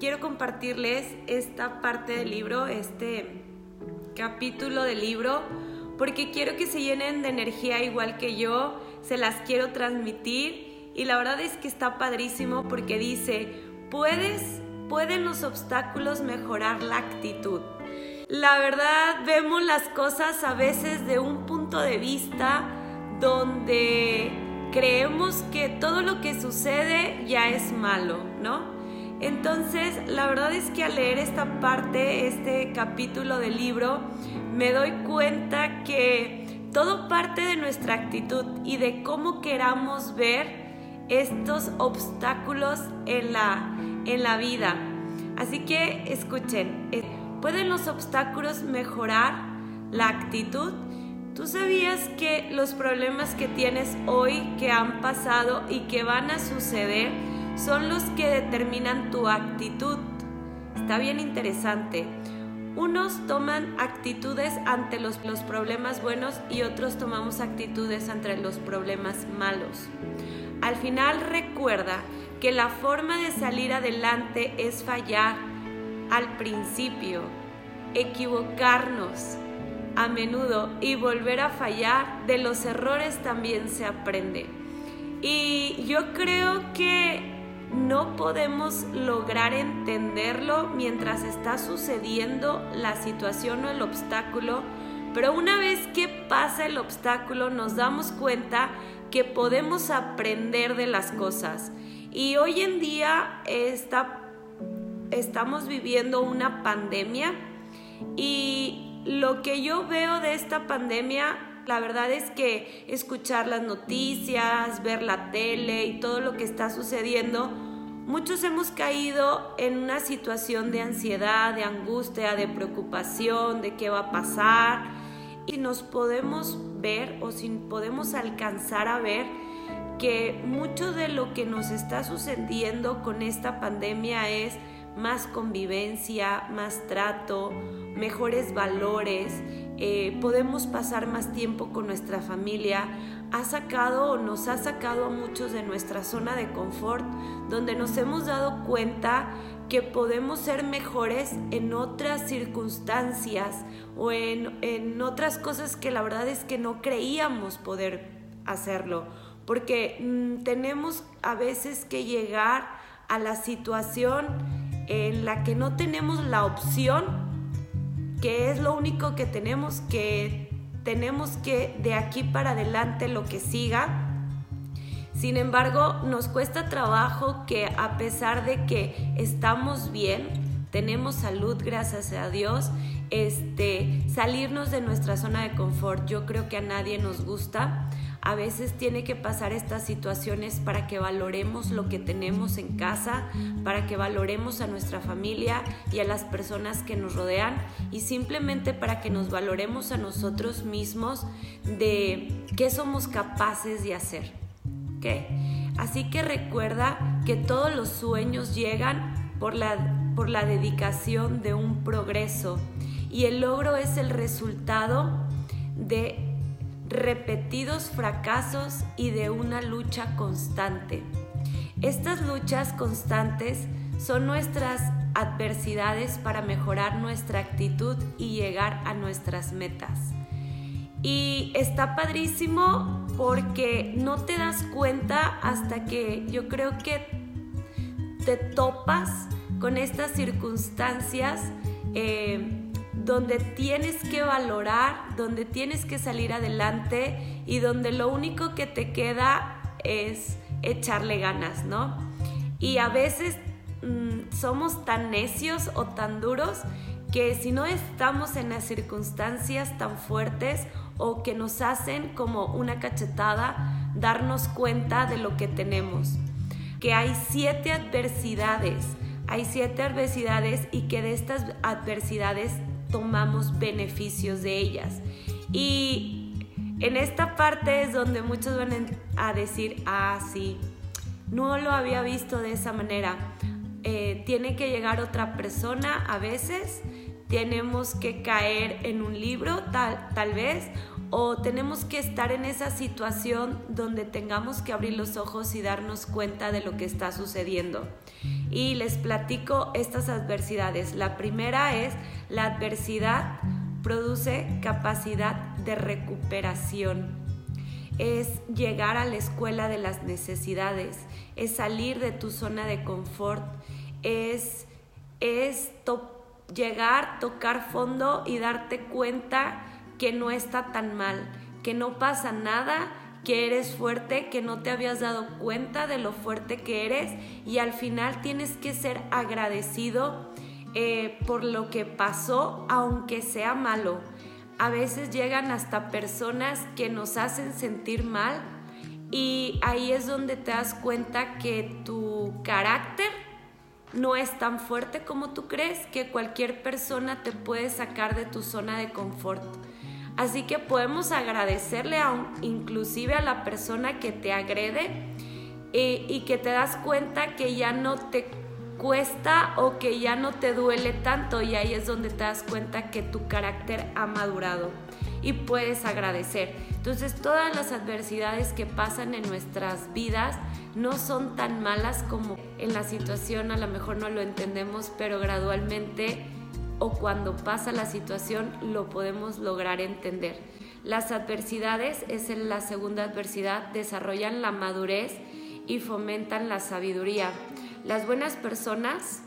quiero compartirles esta parte del libro, este capítulo del libro, porque quiero que se llenen de energía igual que yo, se las quiero transmitir y la verdad es que está padrísimo porque dice, puedes, pueden los obstáculos mejorar la actitud. La verdad vemos las cosas a veces de un punto de vista donde creemos que todo lo que sucede ya es malo, ¿no? Entonces, la verdad es que al leer esta parte, este capítulo del libro, me doy cuenta que todo parte de nuestra actitud y de cómo queramos ver estos obstáculos en la, en la vida. Así que escuchen, ¿pueden los obstáculos mejorar la actitud? ¿Tú sabías que los problemas que tienes hoy, que han pasado y que van a suceder, son los que determinan tu actitud. Está bien interesante. Unos toman actitudes ante los, problemas buenos y otros tomamos actitudes ante los problemas malos. Al final recuerda que la forma de salir adelante es fallar al principio, equivocarnos a menudo y volver a fallar. De los errores también se aprende. Y yo creo que no podemos lograr entenderlo mientras está sucediendo la situación o el obstáculo, pero una vez que pasa el obstáculo nos damos cuenta que podemos aprender de las cosas. Y hoy en día estamos viviendo una pandemia y lo que yo veo de esta pandemia la verdad es que escuchar las noticias, ver la tele y todo lo que está sucediendo, muchos hemos caído en una situación de ansiedad, de angustia, de preocupación, de qué va a pasar. Y nos podemos ver o si podemos alcanzar a ver que mucho de lo que nos está sucediendo con esta pandemia es más convivencia, más trato, mejores valores, eh, podemos pasar más tiempo con nuestra familia, ha sacado o nos ha sacado a muchos de nuestra zona de confort, donde nos hemos dado cuenta que podemos ser mejores en otras circunstancias o en, en otras cosas que la verdad es que no creíamos poder hacerlo, porque mm, tenemos a veces que llegar a la situación en la que no tenemos la opción que es lo único que tenemos que tenemos que de aquí para adelante lo que siga. Sin embargo, nos cuesta trabajo que a pesar de que estamos bien, tenemos salud, gracias a Dios, este, salirnos de nuestra zona de confort. Yo creo que a nadie nos gusta a veces tiene que pasar estas situaciones para que valoremos lo que tenemos en casa, para que valoremos a nuestra familia y a las personas que nos rodean y simplemente para que nos valoremos a nosotros mismos de qué somos capaces de hacer. Así que recuerda que todos los sueños llegan por la, por la dedicación de un progreso y el logro es el resultado de repetidos fracasos y de una lucha constante. Estas luchas constantes son nuestras adversidades para mejorar nuestra actitud y llegar a nuestras metas. Y está padrísimo porque no te das cuenta hasta que yo creo que te topas con estas circunstancias. Eh, donde tienes que valorar, donde tienes que salir adelante y donde lo único que te queda es echarle ganas, ¿no? Y a veces mm, somos tan necios o tan duros que si no estamos en las circunstancias tan fuertes o que nos hacen como una cachetada, darnos cuenta de lo que tenemos. Que hay siete adversidades, hay siete adversidades y que de estas adversidades tomamos beneficios de ellas. Y en esta parte es donde muchos van a decir, ah, sí, no lo había visto de esa manera. Eh, tiene que llegar otra persona a veces, tenemos que caer en un libro tal, tal vez, o tenemos que estar en esa situación donde tengamos que abrir los ojos y darnos cuenta de lo que está sucediendo. y les platico estas adversidades. La primera es la adversidad produce capacidad de recuperación. Es llegar a la escuela de las necesidades, es salir de tu zona de confort, es, es llegar, tocar fondo y darte cuenta que no está tan mal, que no pasa nada, que eres fuerte, que no te habías dado cuenta de lo fuerte que eres y al final tienes que ser agradecido eh, por lo que pasó, aunque sea malo. A veces llegan hasta personas que nos hacen sentir mal y ahí es donde te das cuenta que tu carácter no es tan fuerte como tú crees, que cualquier persona te puede sacar de tu zona de confort. Así que podemos agradecerle a inclusive a la persona que te agrede eh, y que te das cuenta que ya no te cuesta o que ya no te duele tanto y ahí es donde te das cuenta que tu carácter ha madurado y puedes agradecer. Entonces todas las adversidades que pasan en nuestras vidas no son tan malas como en la situación a lo mejor no lo entendemos, pero gradualmente o cuando pasa la situación lo podemos lograr entender. Las adversidades, es la segunda adversidad, desarrollan la madurez y fomentan la sabiduría. Las buenas personas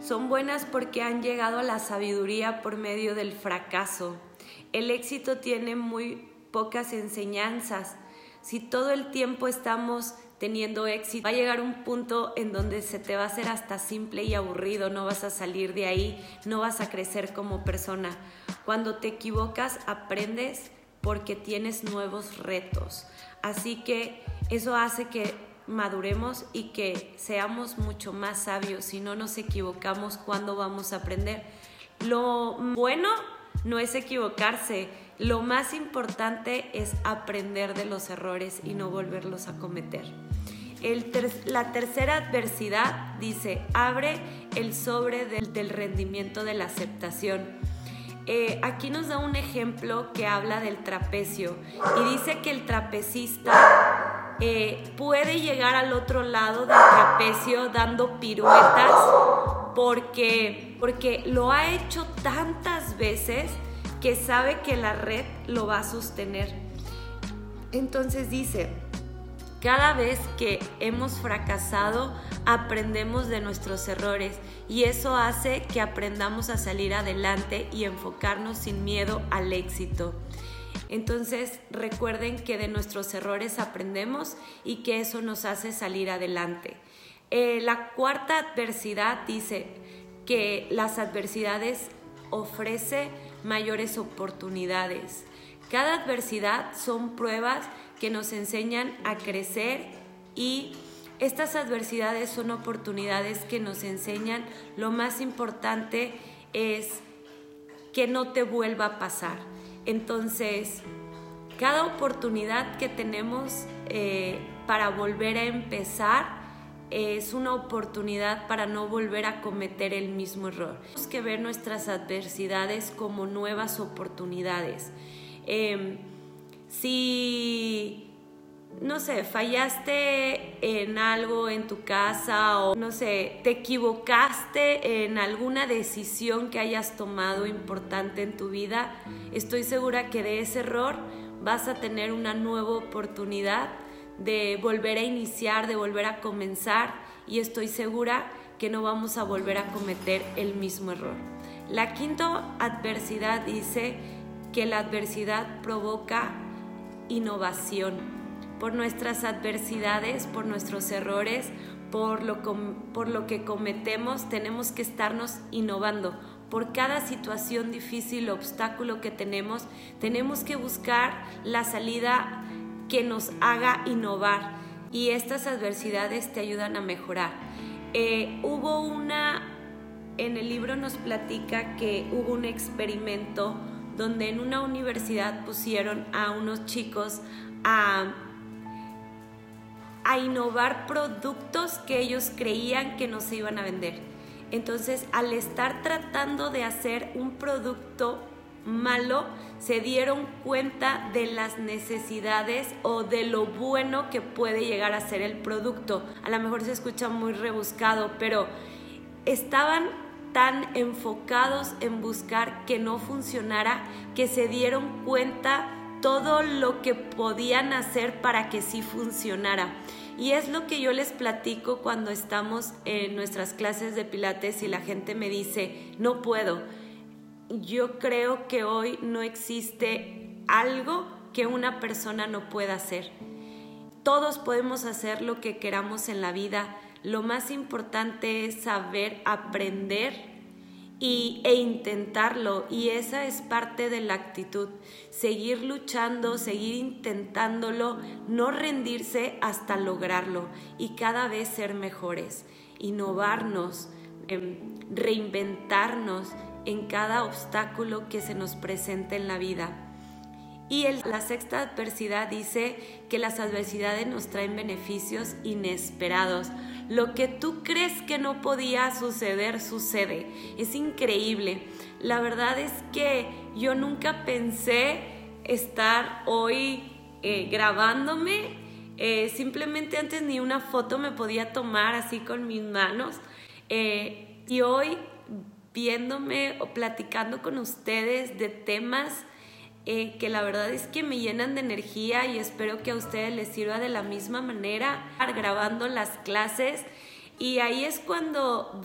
son buenas porque han llegado a la sabiduría por medio del fracaso. El éxito tiene muy pocas enseñanzas. Si todo el tiempo estamos teniendo éxito, va a llegar un punto en donde se te va a hacer hasta simple y aburrido, no vas a salir de ahí, no vas a crecer como persona. Cuando te equivocas, aprendes porque tienes nuevos retos. Así que eso hace que maduremos y que seamos mucho más sabios. Si no nos equivocamos, ¿cuándo vamos a aprender? Lo bueno no es equivocarse, lo más importante es aprender de los errores y no volverlos a cometer. La tercera adversidad dice, abre el sobre del, rendimiento de la aceptación. Eh, aquí nos da un ejemplo que habla del trapecio y dice que el trapecista eh, puede llegar al otro lado del trapecio dando piruetas porque, porque lo ha hecho tantas veces que sabe que la red lo va a sostener. Entonces dice, cada vez que hemos fracasado, aprendemos de nuestros errores y eso hace que aprendamos a salir adelante y enfocarnos sin miedo al éxito. Entonces recuerden que de nuestros errores aprendemos y que eso nos hace salir adelante. Eh, la cuarta adversidad dice que las adversidades ofrece mayores oportunidades. Cada adversidad son pruebas que nos enseñan a crecer y estas adversidades son oportunidades que nos enseñan lo más importante es que no te vuelva a pasar. Entonces, cada oportunidad que tenemos eh, para volver a empezar, es una oportunidad para no volver a cometer el mismo error. Tenemos que ver nuestras adversidades como nuevas oportunidades. Em, si, no sé, fallaste en algo en tu casa o, no sé, te equivocaste en alguna decisión que hayas tomado importante en tu vida, estoy segura que de ese error vas a tener una nueva oportunidad de volver a iniciar, de volver a comenzar y estoy segura que no vamos a volver a cometer el mismo error. La quinta adversidad dice que la adversidad provoca innovación. Por nuestras adversidades, por nuestros errores, por lo, por lo que cometemos, tenemos que estarnos innovando. Por cada situación difícil, obstáculo que tenemos, tenemos que buscar la salida que nos haga innovar y estas adversidades te ayudan a mejorar. Eh, hubo una, en el libro nos platica que hubo un experimento donde en una universidad pusieron a unos chicos a, a innovar productos que ellos creían que no se iban a vender. Entonces, al estar tratando de hacer un producto malo se dieron cuenta de las necesidades o de lo bueno que puede llegar a ser el producto. A lo mejor se escucha muy rebuscado, pero estaban tan enfocados en buscar que no funcionara que se dieron cuenta todo lo que podían hacer para que sí funcionara. Y es lo que yo les platico cuando estamos en nuestras clases de pilates y la gente me dice, no puedo. Yo creo que hoy no existe algo que una persona no pueda hacer. Todos podemos hacer lo que queramos en la vida. Lo más importante es saber aprender e intentarlo. Y esa es parte de la actitud. Seguir luchando, seguir intentándolo, no rendirse hasta lograrlo y cada vez ser mejores, innovarnos, em, reinventarnos en cada obstáculo que se nos presente en la vida. Y la sexta adversidad dice que las adversidades nos traen beneficios inesperados. Lo que tú crees que no podía suceder, sucede. Es increíble. La verdad es que yo nunca pensé estar hoy eh, grabándome. Eh, simplemente antes ni una foto me podía tomar así con mis manos. Eh, y hoy viéndome o platicando con ustedes de temas eh, que la verdad es que me llenan de energía y espero que a ustedes les sirva de la misma manera, grabando las clases. Y ahí es cuando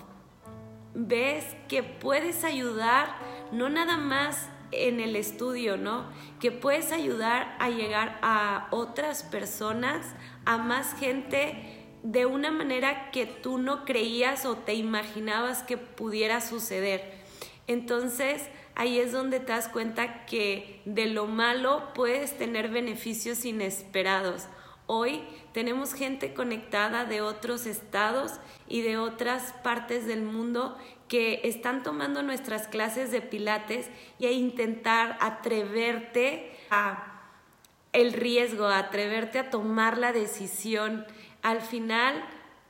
ves que puedes ayudar, no nada más en el estudio, ¿no? Que puedes ayudar a llegar a otras personas, a más gente de una manera que tú no creías o te imaginabas que pudiera suceder. Entonces, ahí es donde te das cuenta que de lo malo puedes tener beneficios inesperados. Hoy tenemos gente conectada de otros estados y de otras partes del mundo que están tomando nuestras clases de pilates y a intentar atreverte a el riesgo, a atreverte a tomar la decisión. Al final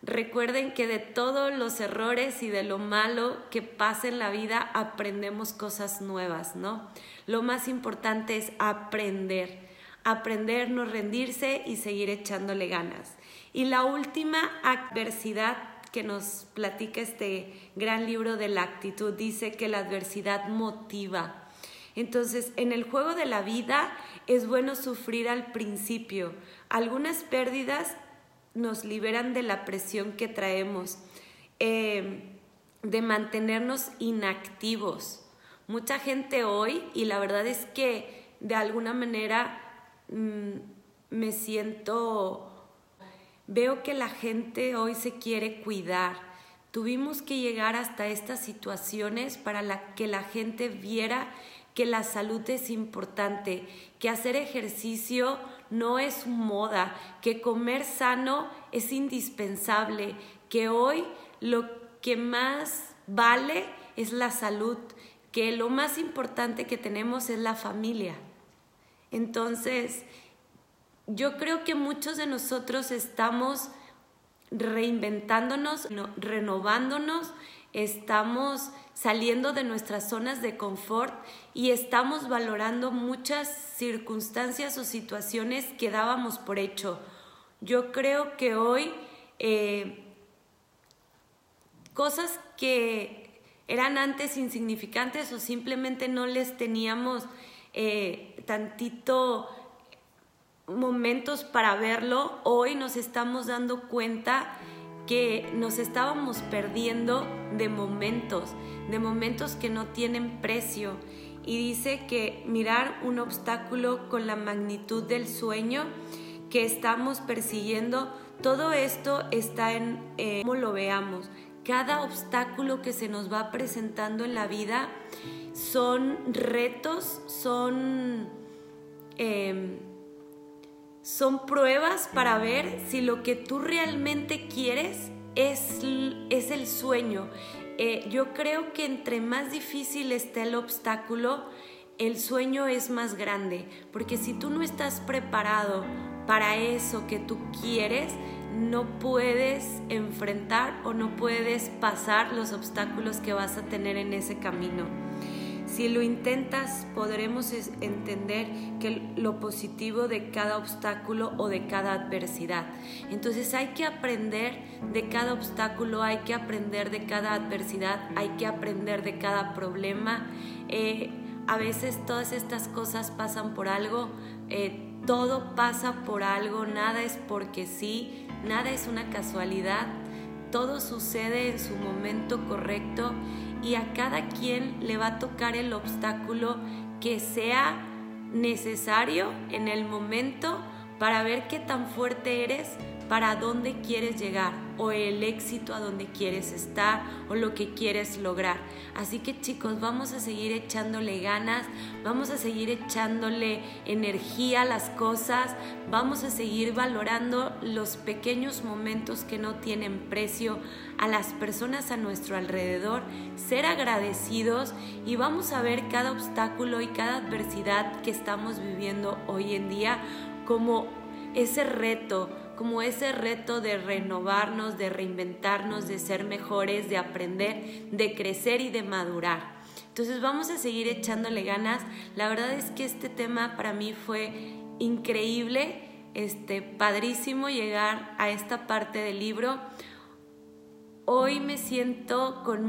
Recuerden que de todos los errores y de lo malo que pasa en la vida aprendemos cosas nuevas, ¿no? Lo más importante es aprender, aprender, no rendirse y seguir echándole ganas. Y la última adversidad que nos platica este gran libro de la actitud dice que la adversidad motiva. Entonces, en el juego de la vida es bueno sufrir al principio. Algunas pérdidas nos liberan de la presión que traemos, eh, de mantenernos inactivos. Mucha gente hoy, y la verdad es que de alguna manera mm, me siento, veo que la gente hoy se quiere cuidar. Tuvimos que llegar hasta estas situaciones para que la gente viera que la salud es importante, que hacer ejercicio no es moda, que comer sano es indispensable, que hoy lo que más vale es la salud, que lo más importante que tenemos es la familia. Entonces, yo creo que muchos de nosotros estamos reinventándonos, renovándonos, estamos saliendo de nuestras zonas de confort y estamos valorando muchas circunstancias o situaciones que dábamos por hecho. Yo creo que hoy eh, cosas que eran antes insignificantes o simplemente no les teníamos eh, tantito momentos para verlo, hoy nos estamos dando cuenta que nos estábamos perdiendo de momentos, de momentos que no tienen precio. Y dice que mirar un obstáculo con la magnitud del sueño que estamos persiguiendo, todo esto está en eh, cómo lo veamos. Cada obstáculo que se nos va presentando en la vida son retos, son... Em, son pruebas para ver si lo que tú realmente quieres es, es el sueño. Eh, yo creo que entre más difícil esté el obstáculo, el sueño es más grande, porque si tú no estás preparado para eso que tú quieres, no puedes enfrentar o no puedes pasar los obstáculos que vas a tener en ese camino. Si lo intentas, podremos entender que lo positivo de cada obstáculo o de cada adversidad. Entonces hay que aprender de cada obstáculo, hay que aprender de cada adversidad, hay que aprender de cada problema. Eh, a veces todas estas cosas pasan por algo, eh, todo pasa por algo, nada es porque sí, nada es una casualidad, todo sucede en su momento correcto y a cada quien le va a tocar el obstáculo que sea necesario en el momento para ver qué tan fuerte eres, para dónde quieres llegar o el éxito a donde quieres estar o lo que quieres lograr. Así que chicos, vamos a seguir echándole ganas, vamos a seguir echándole energía a las cosas, vamos a seguir valorando los pequeños momentos que no tienen precio a las personas a nuestro alrededor, ser agradecidos y vamos a ver cada obstáculo y cada adversidad que estamos viviendo hoy en día como ese reto, como ese reto de renovarnos, de reinventarnos, de ser mejores, de aprender, de crecer y de madurar. Entonces vamos a seguir echándole ganas. La verdad es que este tema para mí fue increíble, este padrísimo llegar a esta parte del libro. Hoy me siento con